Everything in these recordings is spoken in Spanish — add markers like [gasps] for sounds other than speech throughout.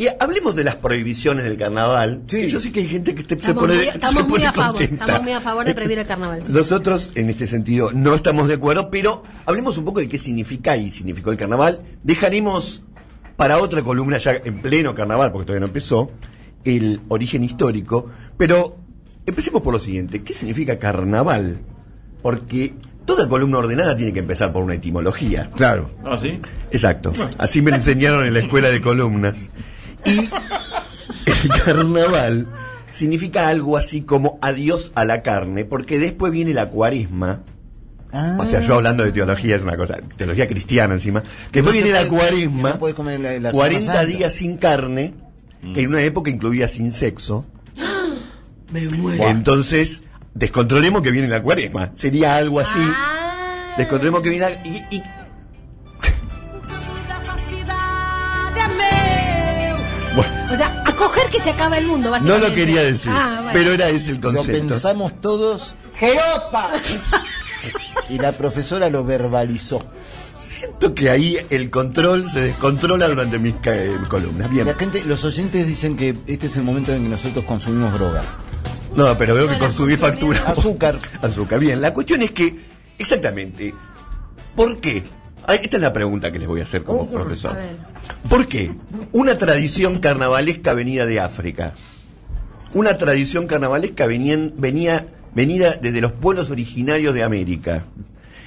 Y hablemos de las prohibiciones del carnaval. Sí. Yo sé que hay gente que te- se pone, muy- se estamos muy pone a favor, contenta. estamos muy a favor de prohibir el carnaval. Nosotros, en este sentido, no estamos de acuerdo, pero hablemos un poco de qué significa y significó el carnaval. Dejaremos para otra columna ya en pleno carnaval, porque todavía no empezó, el origen histórico. Pero empecemos por lo siguiente. ¿Qué significa carnaval? Porque toda columna ordenada tiene que empezar por una etimología. Claro. ¿Ah, sí? Exacto. Así me lo enseñaron en la escuela de columnas. Y el carnaval significa algo así como adiós a la carne, porque después viene la cuaresma. O sea, yo hablando de teología es una cosa, teología cristiana encima. Después no viene la cuaresma, no puedes comer la- la 40 Semana Santa. días sin carne, que en una época incluía sin sexo. [gasps] Me muero. Entonces, descontrolemos que viene la cuaresma. Sería algo así. Ah. Descontrolemos que viene la- y, y bueno, O sea, a coger que se acaba el mundo, No básicamente. lo quería decir, Ah, bueno. pero era ese el Lo concepto. pensamos todos. ¡Jeropa! y la profesora lo verbalizó. Siento que ahí el control se descontrola durante mis eh, columnas. Bien. La gente, los oyentes dicen que este es el momento en que nosotros consumimos drogas. No, pero veo que consumí factura. Azúcar. Azúcar. Bien, la cuestión es que, exactamente, ¿por qué? Esta es la pregunta que les voy a hacer como A profesor. ¿Por qué? Una tradición carnavalesca venida de África. Una tradición carnavalesca venía, venía, venida desde los pueblos originarios de América.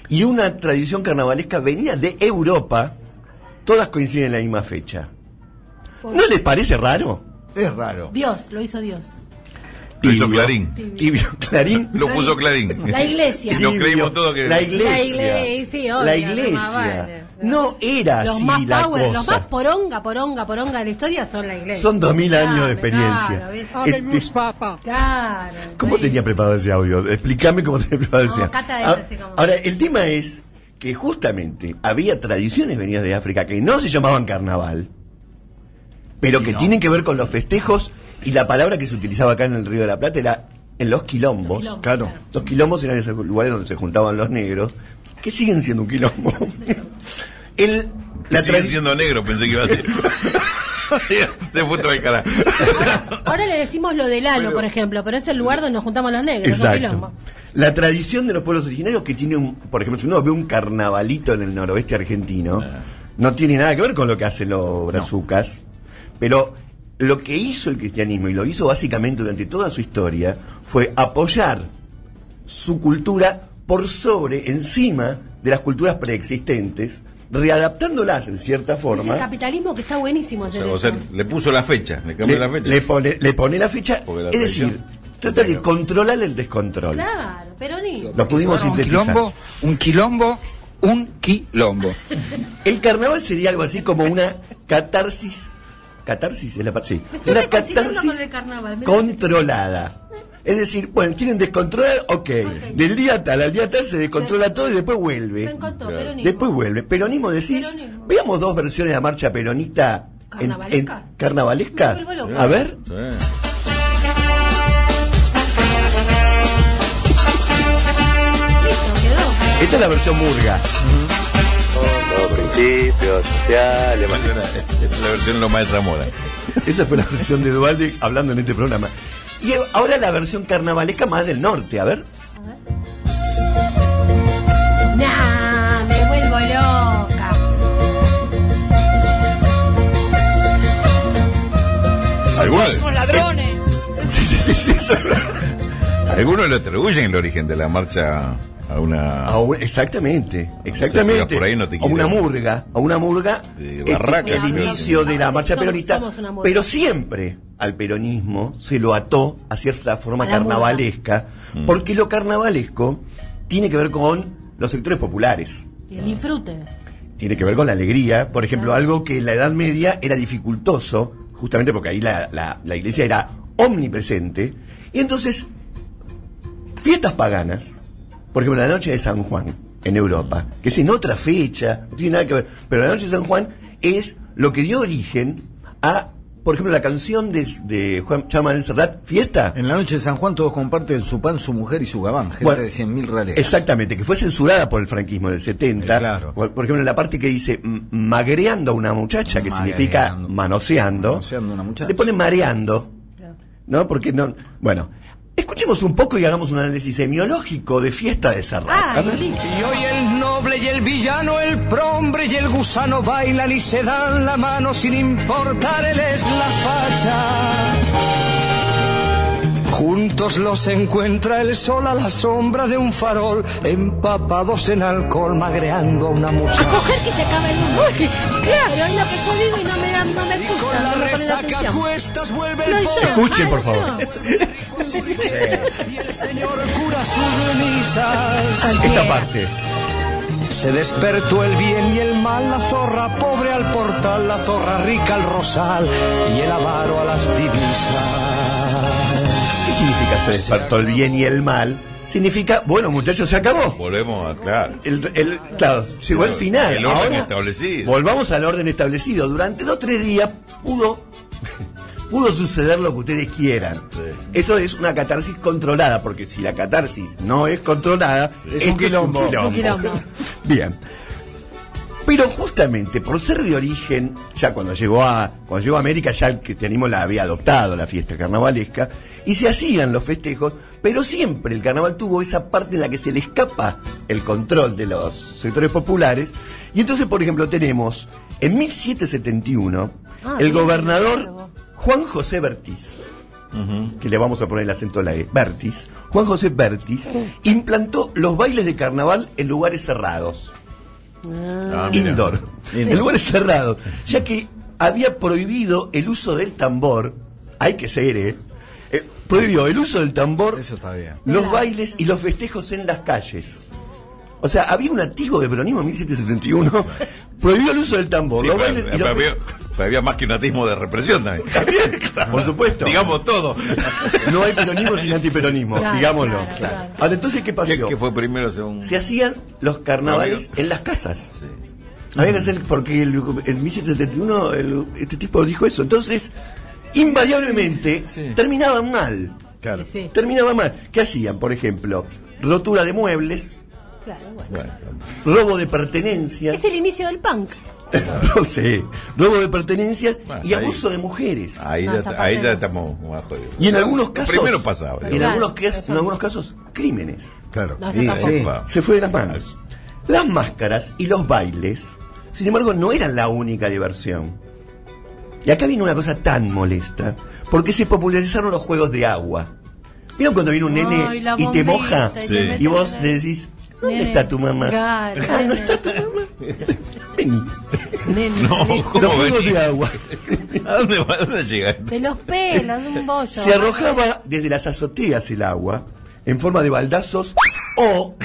Y una tradición carnavalesca venía de Europa. Todas coinciden en la misma fecha. ¿No les parece raro? Es raro. Dios, lo hizo Dios. Lo hizo Tibio. Clarín. Tibio. Clarín. [laughs] Lo puso Clarín. La iglesia. Y nos Tibio. creímos todo que... La iglesia. La iglesia, sí, obvio, la no iglesia. más vale. No era Los así más la power, los cosa. más poronga, poronga, poronga de la historia son la iglesia. Son dos mil años de experiencia. claro. Este, Claro. ¿Cómo tenía preparado ese audio? Explícame cómo tenía preparado No, ese audio. Ah, Ahora, el tema es que justamente había tradiciones venidas de África que no se llamaban carnaval, pero que tienen que ver con los festejos y la palabra que se utilizaba acá en el Río de la Plata era en los quilombos. Quilombos, claro. claro. Los quilombos eran esos lugares donde se juntaban los negros, que siguen siendo un quilombo. [laughs] el, la Sigue tradi- siendo negro, pensé que iba a decir. [laughs] Se fue todo el carajo. Ahora le decimos lo del halo, por ejemplo, pero es el lugar donde nos juntamos los negros, Exacto. quilombo. La tradición de los pueblos originarios que tiene un, por ejemplo, si uno ve un carnavalito en el noroeste argentino, no tiene nada que ver con lo que hacen los brazucas, pero lo que hizo el cristianismo, y lo hizo básicamente durante toda su historia, fue apoyar su cultura por sobre, encima de las culturas preexistentes, readaptándolas en cierta Es el forma. capitalismo que está buenísimo O hacer sea, o sea, eso. le puso la fecha, le cambió Le, la fecha. le pone, le pone la fecha, la es decir, trata de controlar el descontrol. Claro, peronismo. Lo pudimos un sintetizar. quilombo, un quilombo, un quilombo. El carnaval sería algo así como una catarsis. Catarsis es la pa- sí. Una catarsis con el carnaval, mira. controlada. Es decir, bueno, quieren descontrolar, ok. Del día tal al día tal se descontrola todo y después Me vuelve. encantó, peronismo. Después vuelve. Peronismo decís. Peronismo. Veamos dos versiones de la marcha peronista en, en- ¿Carnavalesca? carnavalesca. Me. A ver. Sí. Esta es la versión murga. Principios sociales. Esa es la versión de Zamora. Esa fue la versión de Duvalde hablando en este programa. Y ahora la versión carnavalesca más del norte, a ver. Nah, me vuelvo loca. Algunos, Somos ladrones. Sí, sí, sí, sí. eso es verdad. algunos le atribuyen el origen de la marcha a una. A un- exactamente, exactamente. vas por ahí no te a una murga, a una murga. De este, barraca, el inicio de la Somos- marcha peronista. somos. Pero siempre al peronismo se lo ató a cierta forma A la murga. carnavalesca, Mm. porque lo carnavalesco tiene que ver con los sectores populares. Y el disfrute. Tiene que ver con la alegría, por ejemplo, Claro. algo que en la Edad Media era dificultoso, justamente porque ahí la, la- la iglesia era omnipresente. Y entonces, fiestas paganas, por ejemplo, la noche de San Juan en Europa, que es en otra fecha, no tiene nada que ver, pero la noche de San Juan es lo que dio origen a por ejemplo, la canción de, de Juan Chama del Serrat, Fiesta. En la noche de San Juan todos comparten su pan, su mujer y su gabán. Gente Bueno, de 100.000 reales. Exactamente, que fue censurada por el franquismo del 70. Eh, claro. Por por ejemplo, en la parte que dice magreando a una muchacha, que significa manoseando, Manoseando a una muchacha. le pone mareando. ¿No? Porque no. Bueno, escuchemos un poco y hagamos un análisis semiológico de fiesta de Serrat. Y hoy el noble y el villano, el prombre y el gusano bailan y se dan la mano sin importarles la facha. Juntos los encuentra el sol a la sombra de un farol, empapados en alcohol, magreando a una A muchacha. coger que se acaba el mundo. Uy, claro, es lo que yo digo y no me, da- no me Y gusta. con la no resaca a cuestas vuelve Lo el hizo. pobre Escuchen, por favor. [laughs] y el señor cura sus misas. Esta parte. Se despertó el bien y el mal, la zorra pobre al portal, la zorra rica al rosal y el avaro a las divisas. ¿Qué significa se despertó el bien y el mal? Significa, bueno, muchachos, se acabó. Volvemos a, claro. El, el- claro, llegó el final. El orden Ahora, establecido. Volvamos al orden establecido. Durante dos o tres días pudo, [laughs] pudo suceder lo que ustedes quieran. Eso es una catarsis controlada, porque si la catarsis no es controlada, Es un quilombo. Un quilombo. [laughs] Bien. Pero justamente por ser de origen, ya cuando llegó a cuando llegó a América ya el cristianismo la había adoptado la fiesta carnavalesca y se hacían los festejos, pero siempre el carnaval tuvo esa parte en la que se le escapa el control de los sectores populares. Y entonces por ejemplo tenemos en 1771 Ah, el gobernador. Juan José Bertiz que le vamos a poner el acento a la E, Bertis, Juan José Bertis, implantó los bailes de carnaval en lugares cerrados Ah, mira. indoor, en lugares cerrados, ya que había prohibido el uso del tambor, hay que ser, ¿eh? Eh, prohibió el uso del tambor, Eso está bien. los bailes y los festejos en las calles. O sea, había un atisbo de peronismo en 1771, [laughs] prohibió el uso del tambor, Sí, los pero- bailes y los pero había más que un atismo de represión también. [laughs] Por supuesto. Digamos todo. No hay peronismo sin antiperonismo, Claro, digámoslo. claro, claro. Ahora, entonces, ¿qué pasó? ¿Qué, qué fue primero según.? se hacían los carnavales en las casas. Había que hacer, porque el, en 1771 el- este tipo dijo eso. Entonces, invariablemente, Sí. terminaban mal. Claro. Sí, Terminaban mal. ¿Qué hacían? Por ejemplo, rotura de muebles, claro, bueno. Bueno, robo de pertenencias. Es el inicio del punk. no sé, robo de pertenencias Bueno, y ahí- abuso de mujeres. ahí, No, ya, ahí estamos más jodidos. Y en algunos casos. Primero pasaba. En, Claro, algunos, en casos, crímenes. Claro. No, sí. Se fue de las manos. Las máscaras y los bailes, sin embargo, no eran la única diversión. Y acá viene una cosa tan molesta, porque se popularizaron los juegos de agua. ¿Vieron cuando viene un nene Ay, y te moja? Sí. Y vos le decís, ¿dónde Nene. está tu mamá? Claro, Ay, no está tu mamá. Vení. Nene, No. ¿cómo Los venís? de agua. ¿A dónde va? ¿A dónde llega? De los pelos, de un bollo. Se arrojaba desde las azoteas el agua en forma de baldazos o,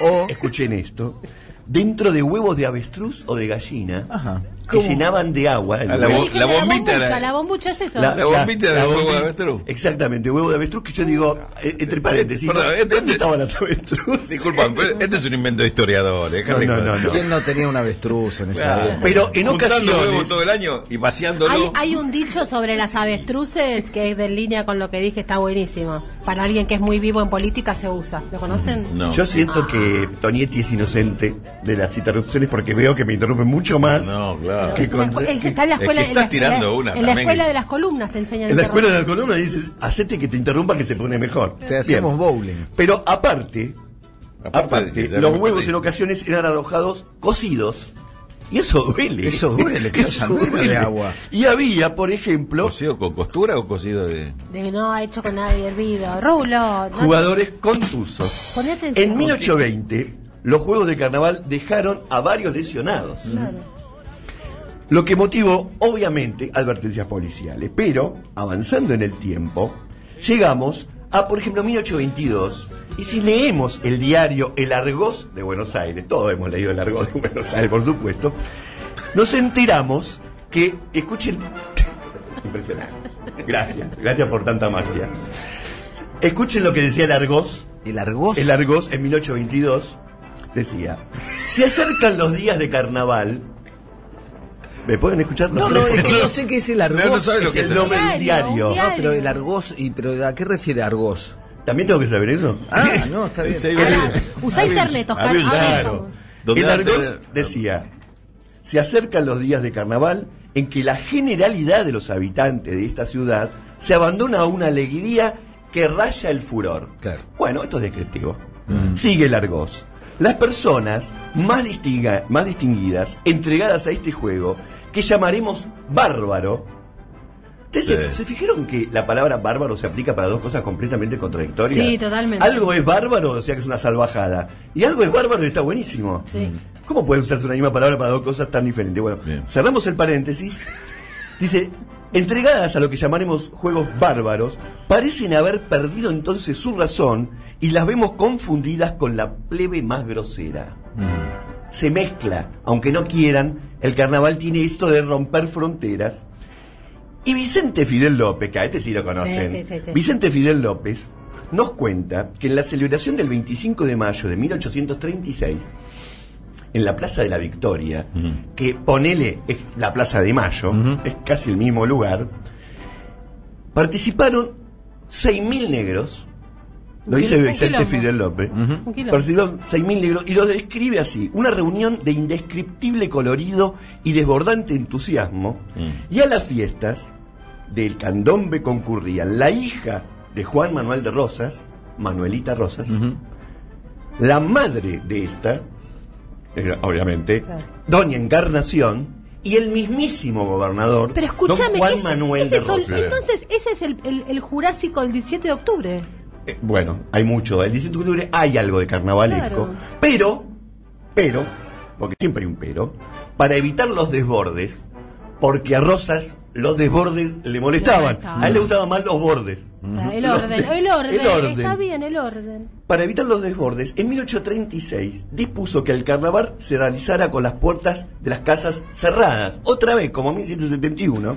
o escuchen esto, dentro de huevos de avestruz o de gallina Ajá. Que llenaban de agua. el Ah, la huevo. bo- Dije la bombita bombucha, La bombucha es eso. La- La bombita de huevo de bombita- avestruz. Exactamente, huevo de avestruz que yo digo, eh, entre paréntesis, Perdón, este- ¿dónde este- estaban las avestruz? Disculpa, [laughs] pero este es un invento de historiadores. No, no, no, no. ¿Quién no tenía un avestruz en esa época? Pero en Juntando ocasiones... huevos todo el año y vaciándolo. Hay, hay un dicho sobre las avestruces que es de línea con lo que dije, está buenísimo. Para alguien que es muy vivo en política se usa. ¿Lo conocen? No. Yo siento que Tonietti es inocente de las interrupciones porque veo que me interrumpen mucho más. No, claro. Que con- el que está en la es que escuela, estás tirando una en la escuela de las columnas te enseñan En la escuela de la interrumpir. columna dices, hacete que te interrumpa que se pone mejor. Te hacemos Bien. bowling. Pero aparte, Aparte aparte, los huevos perdí. en ocasiones eran arrojados cocidos. Y eso duele. Eso duele, que [laughs] Eso menos de duele. agua. Y había, por ejemplo, ¿Cocido con costura o cocido de.? De que no ha hecho con nadie hervido. Rulo. no- jugadores contusos. Poné atención. En 1820, los juegos de carnaval dejaron a varios lesionados. Lo que motivó, obviamente, advertencias policiales. Pero, avanzando en el tiempo, llegamos a, por ejemplo, 1822. Y si leemos el diario El Argos de Buenos Aires, todos hemos leído El Argos de Buenos Aires, por supuesto, nos enteramos que, escuchen, [laughs] impresionante. Gracias, gracias por tanta magia. Escuchen lo que decía el Argos ¿El argoz? el Argos en 1822 decía, se acercan los días de carnaval, ¿Me pueden escuchar? No, no, es que no sé qué es el argos. No, no sabe lo que es el nombre del Diario, No, pero el argos, y, pero ¿a qué refiere argos? ¿También tengo que saber eso? Ah, no, está bien. Sí, Ahora, bien. usa internet, Oscar. Abril, A ver, Claro. El Argos decía, se acercan los días de carnaval en que la generalidad de los habitantes de esta ciudad se abandona a una alegría que raya el furor. Claro. Bueno, esto es descriptivo. Sigue el Argos. Las personas más, distinga- más distinguidas, entregadas a este juego, que llamaremos bárbaro, ¿Ustedes se- Sí. se fijaron que la palabra bárbaro se aplica para dos cosas completamente contradictorias? Sí, totalmente. Algo es bárbaro, o sea que es una salvajada. Y algo es bárbaro y está buenísimo. Sí. ¿Cómo puede usarse una misma palabra para dos cosas tan diferentes? Bueno, Bien. cerramos el paréntesis. Dice, entregadas a lo que llamaremos juegos bárbaros, parecen haber perdido entonces su razón y las vemos confundidas con la plebe más grosera. Se mezcla, aunque no quieran, el carnaval tiene esto de romper fronteras. Y Vicente Fidel López, que a este sí lo conocen, Sí, sí, sí, sí. Vicente Fidel López nos cuenta que en la celebración del 25 de mayo de 1836, en la Plaza de la Victoria, que ponele es la Plaza de Mayo, es casi el mismo lugar, participaron 6.000 negros, lo dice. Vicente quilombo. Fidel López, Un quilombo. participaron 6.000 negros y lo describe así, una reunión de indescriptible colorido y desbordante entusiasmo, Mm. y a las fiestas del candombe concurrían la hija de Juan Manuel de Rosas, Manuelita Rosas, la madre de esta, eh, obviamente, Claro. Doña Encarnación, y el mismísimo gobernador, Pero escúchame, don Juan ese- Manuel ese de Rosas. entonces ese es el, el- el Jurásico del 17 de octubre. Eh, bueno, hay mucho. El 17 de octubre hay algo de carnavalesco. Claro. Pero, pero, porque siempre hay un pero, para evitar los desbordes, porque a Rosas los desbordes le molestaban. A él le gustaban más los bordes. El Los orden, de- el orden, el orden. está bien el orden. Para evitar los desbordes, en 1836 dispuso que el carnaval se realizara con las puertas de las casas cerradas, otra vez como en 1771,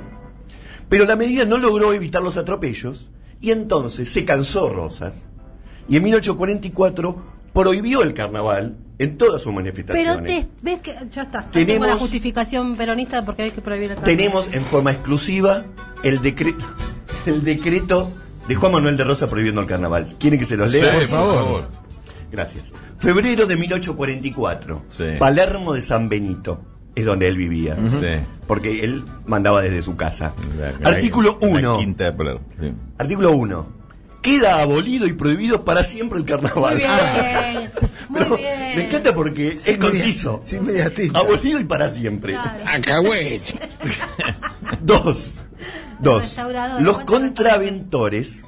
pero la medida no logró evitar los atropellos y entonces se cansó Rosas y en 1844 prohibió el carnaval en todas sus manifestaciones. Pero te, ves que ya está. Tenemos- la justificación peronista porque hay que prohibir el carnaval. Tenemos en forma exclusiva el decreto, el decreto de Juan Manuel de Rosa prohibiendo el carnaval. ¿Quieren que se los lea? Sí, por favor. Gracias. Febrero de 1844. Sí. Palermo de San Benito. Es donde él vivía. Sí. Porque él mandaba desde su casa. La- Artículo la 1. Quinta de Palermo, sí. Artículo 1. Queda abolido y prohibido para siempre el carnaval. Muy bien, muy Pero bien. Me encanta porque es conciso. Sin. Abolido y para siempre. Claro. Acahueche. [laughs] Dos. Dos. Los ¿cuánto contraventores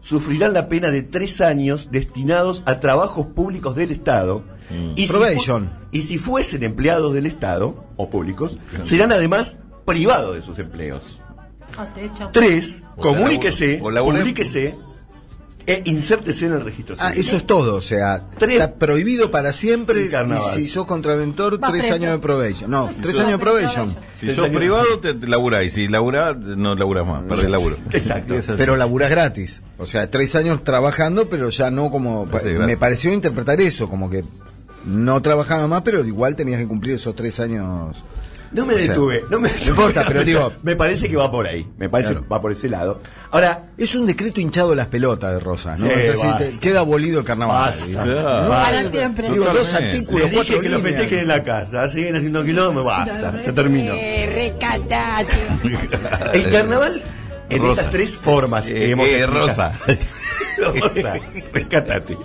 sufrirán la pena de tres años destinados a trabajos públicos del Estado. Mm. Y si Probation. fu- y si fuesen empleados del Estado o públicos, serán además privados de sus empleos. Ah. Tres, O comuníquese, publíquese e insértese en el registro Ah, civil. eso es todo, o sea, Tres- está prohibido para siempre y si sos contraventor, Va tres preso. años de probation. No, tres años de probation. Si Tres sos años. privado, te, te laburás. Y si laburás, no laburás más. Perdés laburo. [laughs] Exacto. Pero laburás gratis. O sea, tres años trabajando, pero ya no como... Sí, gratis. me pareció interpretar eso, como que no trabajaba más, pero igual tenías que cumplir esos tres años. No me O sea, detuve, no me no importa, pero digo- Me parece que va por ahí. Me parece Claro. que va por ese lado. Ahora, Es un decreto hinchado a las pelotas de Rosa, ¿no? Sí, O sea, si basta. te- queda abolido el carnaval. Basta. ¿no? No, Para siempre. Digo, dos artículos, les dije cuatro que lo festejen en la casa. Siguen haciendo kilómetros, basta. Se terminó. [laughs] El carnaval en Rosa. estas tres formas Eh, hemos eh. Rosa. [laughs] Rosa, [laughs] rescatate.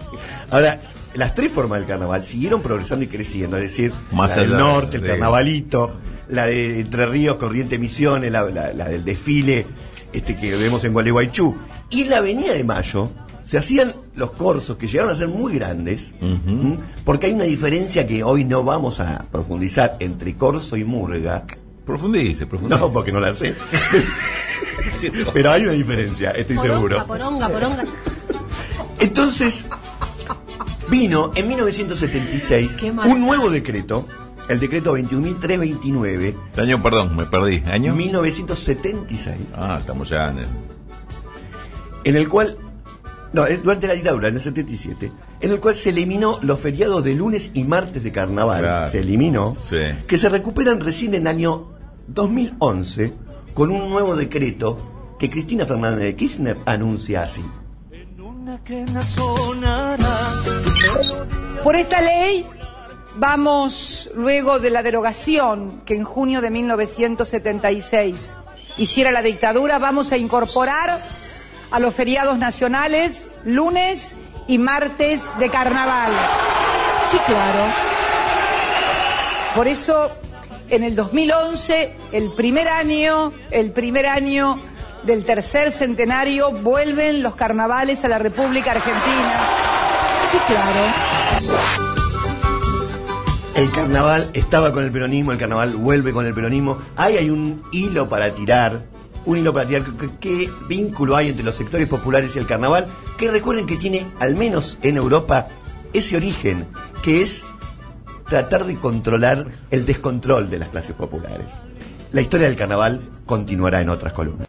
Ahora, las tres formas del carnaval siguieron progresando y creciendo, es decir, Más la del allá norte, el carnavalito, la de Entre Ríos, Corriente Misiones, la, la- la del desfile este que vemos en Gualeguaychú. Y en la Avenida de Mayo se hacían los corsos que llegaron a ser muy grandes, porque hay una diferencia que hoy no vamos a profundizar entre corso y murga. Profundice, profundice. No, porque no la sé. [laughs] Pero hay una diferencia, estoy Poronga, seguro. poronga, poronga. Entonces, vino en 1976 Qué mal. un nuevo decreto, el decreto 21.329, Año, perdón, me perdí. ¿Año? 1976, Ah, estamos ya en el... en el cual, no, eh, durante la dictadura, en el 77, en el cual se eliminó los feriados de lunes y martes de carnaval, Claro. se eliminó, Sí. que se recuperan recién en el año 2011 con un nuevo decreto que Cristina Fernández de Kirchner anuncia así. Por esta ley vamos, luego de la derogación que en junio de 1976 hiciera la dictadura, vamos a incorporar a los feriados nacionales lunes y martes de carnaval. Sí, claro. Por eso, en el 2011, el primer año, el primer año del tercer centenario, vuelven los carnavales a la República Argentina. Claro. El carnaval estaba con el peronismo, el carnaval vuelve con el peronismo. Ahí hay un hilo para tirar, un hilo para tirar. ¿Qué, qué vínculo hay entre los sectores populares y el carnaval? Que recuerden que tiene, al menos en Europa, ese origen, que es tratar de controlar el descontrol de las clases populares. La historia del carnaval continuará en otras columnas.